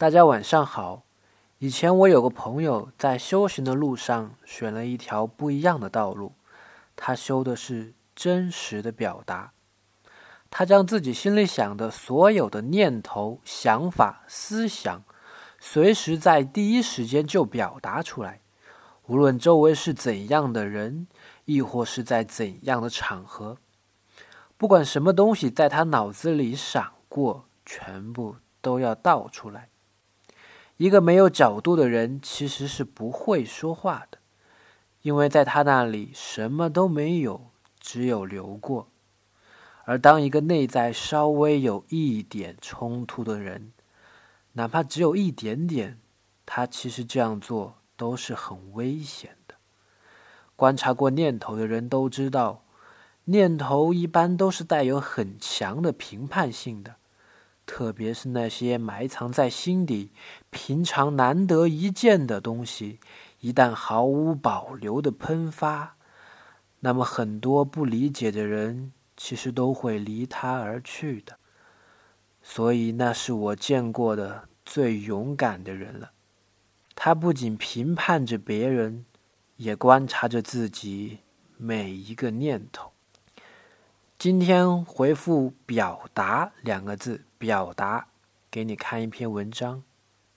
大家晚上好。以前我有个朋友在修行的路上选了一条不一样的道路，他修的是真实的表达。他将自己心里想的所有的念头、想法、思想，随时在第一时间就表达出来，无论周围是怎样的人，亦或是在怎样的场合，不管什么东西在他脑子里闪过，全部都要倒出来。一个没有角度的人其实是不会说话的，因为在他那里什么都没有，只有流过。而当一个内在稍微有一点冲突的人，哪怕只有一点点，他其实这样做都是很危险的。观察过念头的人都知道，念头一般都是带有很强的评判性的。特别是那些埋藏在心底、平常难得一见的东西，一旦毫无保留的喷发，那么很多不理解的人其实都会离他而去的。所以，那是我见过的最勇敢的人了。他不仅评判着别人，也观察着自己每一个念头。今天回复“表达”两个字。表达，给你看一篇文章。